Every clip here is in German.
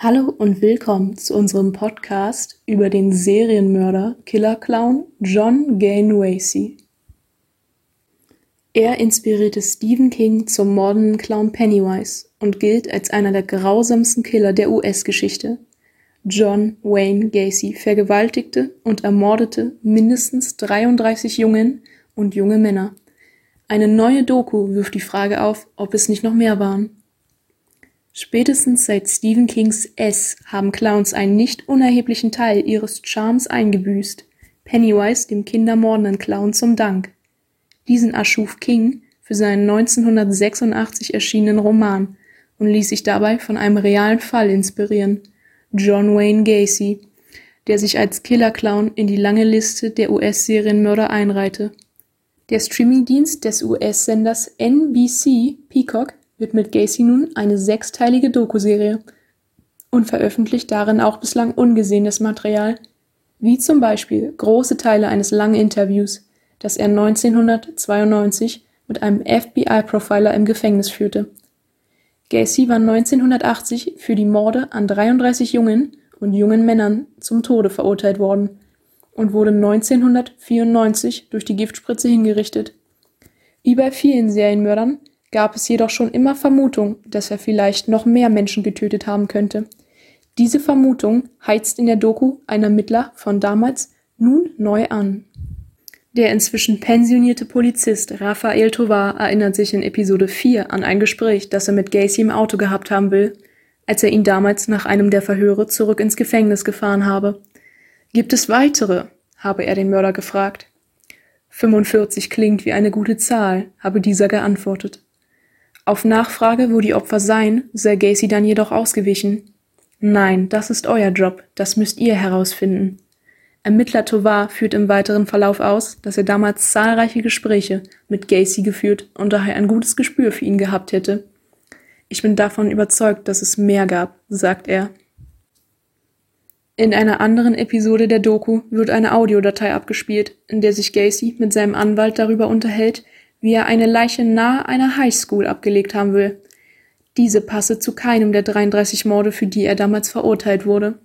Hallo und willkommen zu unserem Podcast über den Serienmörder Killer Clown John Gainwacey. Er inspirierte Stephen King zum mordenden Clown Pennywise und gilt als einer der grausamsten Killer der US-Geschichte. John Wayne Gacy vergewaltigte und ermordete mindestens 33 Jungen und junge Männer. Eine neue Doku wirft die Frage auf, ob es nicht noch mehr waren. Spätestens seit Stephen Kings S haben Clowns einen nicht unerheblichen Teil ihres Charmes eingebüßt, Pennywise dem kindermordenden Clown zum Dank. Diesen erschuf King für seinen 1986 erschienenen Roman und ließ sich dabei von einem realen Fall inspirieren, John Wayne Gacy, der sich als Killer-Clown in die lange Liste der US-Serienmörder einreihte. Der Streamingdienst des US-Senders NBC Peacock wird mit Gacy nun eine sechsteilige Dokuserie und veröffentlicht darin auch bislang ungesehenes Material, wie zum Beispiel große Teile eines langen Interviews, das er 1992 mit einem FBI-Profiler im Gefängnis führte. Gacy war 1980 für die Morde an 33 Jungen und jungen Männern zum Tode verurteilt worden und wurde 1994 durch die Giftspritze hingerichtet. Wie bei vielen Serienmördern gab es jedoch schon immer Vermutung, dass er vielleicht noch mehr Menschen getötet haben könnte. Diese Vermutung heizt in der Doku ein Ermittler von damals nun neu an. Der inzwischen pensionierte Polizist Raphael Tovar erinnert sich in Episode 4 an ein Gespräch, das er mit Gacy im Auto gehabt haben will, als er ihn damals nach einem der Verhöre zurück ins Gefängnis gefahren habe. Gibt es weitere? habe er den Mörder gefragt. 45 klingt wie eine gute Zahl, habe dieser geantwortet. Auf Nachfrage, wo die Opfer seien, sei Gacy dann jedoch ausgewichen. Nein, das ist euer Job, das müsst ihr herausfinden. Ermittler Tovar führt im weiteren Verlauf aus, dass er damals zahlreiche Gespräche mit Gacy geführt und daher ein gutes Gespür für ihn gehabt hätte. Ich bin davon überzeugt, dass es mehr gab, sagt er. In einer anderen Episode der Doku wird eine Audiodatei abgespielt, in der sich Gacy mit seinem Anwalt darüber unterhält, wie er eine Leiche nahe einer Highschool abgelegt haben will. Diese passe zu keinem der 33 Morde, für die er damals verurteilt wurde.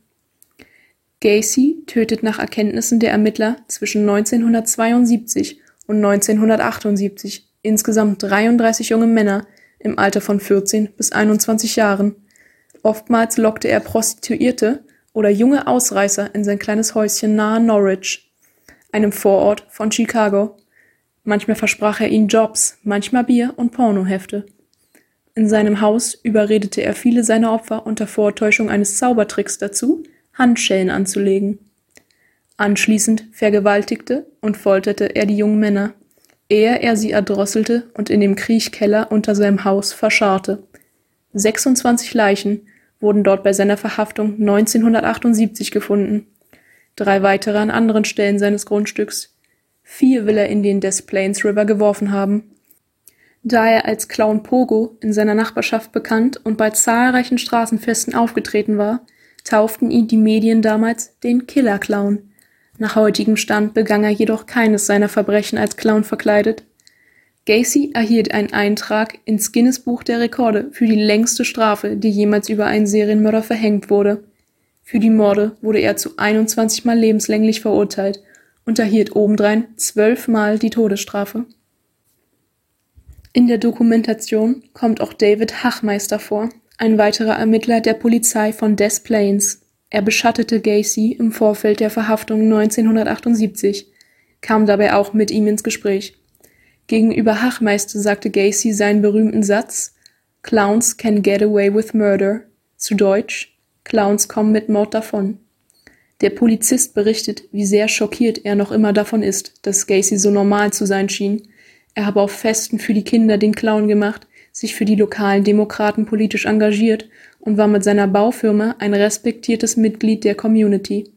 Gacy tötet nach Erkenntnissen der Ermittler zwischen 1972 und 1978 insgesamt 33 junge Männer im Alter von 14 bis 21 Jahren. Oftmals lockte er Prostituierte oder junge Ausreißer in sein kleines Häuschen nahe Norwich, einem Vorort von Chicago. Manchmal versprach er ihnen Jobs, manchmal Bier und Pornohefte. In seinem Haus überredete er viele seiner Opfer unter Vortäuschung eines Zaubertricks dazu, Handschellen anzulegen. Anschließend vergewaltigte und folterte er die jungen Männer, ehe er sie erdrosselte und in dem Kriechkeller unter seinem Haus verscharrte. 26 Leichen wurden dort bei seiner Verhaftung 1978 gefunden, drei weitere an anderen Stellen seines Grundstücks Vier will er in den Des Plaines River geworfen haben. Da er als Clown Pogo in seiner Nachbarschaft bekannt und bei zahlreichen Straßenfesten aufgetreten war, tauften ihn die Medien damals den Killer Clown. Nach heutigem Stand begann er jedoch keines seiner Verbrechen als Clown verkleidet. Gacy erhielt einen Eintrag ins Guinness Buch der Rekorde für die längste Strafe, die jemals über einen Serienmörder verhängt wurde. Für die Morde wurde er zu 21 Mal lebenslänglich verurteilt und erhielt obendrein zwölfmal die Todesstrafe. In der Dokumentation kommt auch David Hachmeister vor, ein weiterer Ermittler der Polizei von Des Plaines. Er beschattete Gacy im Vorfeld der Verhaftung 1978, kam dabei auch mit ihm ins Gespräch. Gegenüber Hachmeister sagte Gacy seinen berühmten Satz Clowns can get away with murder, zu Deutsch Clowns kommen mit Mord davon. Der Polizist berichtet, wie sehr schockiert er noch immer davon ist, dass Gacy so normal zu sein schien. Er habe auf Festen für die Kinder den Clown gemacht, sich für die lokalen Demokraten politisch engagiert und war mit seiner Baufirma ein respektiertes Mitglied der Community.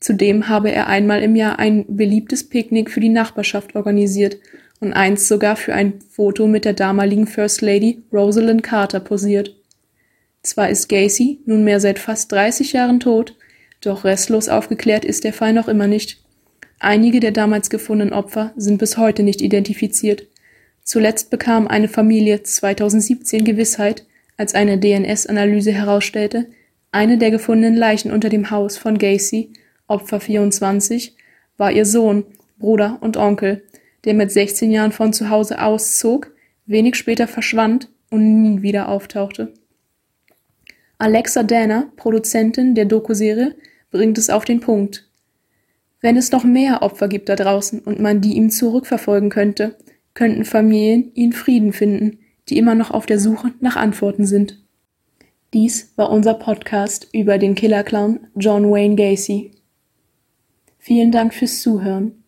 Zudem habe er einmal im Jahr ein beliebtes Picknick für die Nachbarschaft organisiert und einst sogar für ein Foto mit der damaligen First Lady Rosalind Carter posiert. Zwar ist Gacy nunmehr seit fast 30 Jahren tot, doch restlos aufgeklärt ist der Fall noch immer nicht. Einige der damals gefundenen Opfer sind bis heute nicht identifiziert. Zuletzt bekam eine Familie 2017 Gewissheit, als eine DNS-Analyse herausstellte, Eine der gefundenen Leichen unter dem Haus von Gacy, Opfer 24, war ihr Sohn, Bruder und Onkel, der mit 16 Jahren von zu Hause auszog, wenig später verschwand und nie wieder auftauchte. Alexa Dana, Produzentin der Dokuserie, bringt es auf den Punkt. Wenn es noch mehr Opfer gibt da draußen und man die ihm zurückverfolgen könnte, könnten Familien ihn Frieden finden, die immer noch auf der Suche nach Antworten sind. Dies war unser Podcast über den Killerclown John Wayne Gacy. Vielen Dank fürs Zuhören.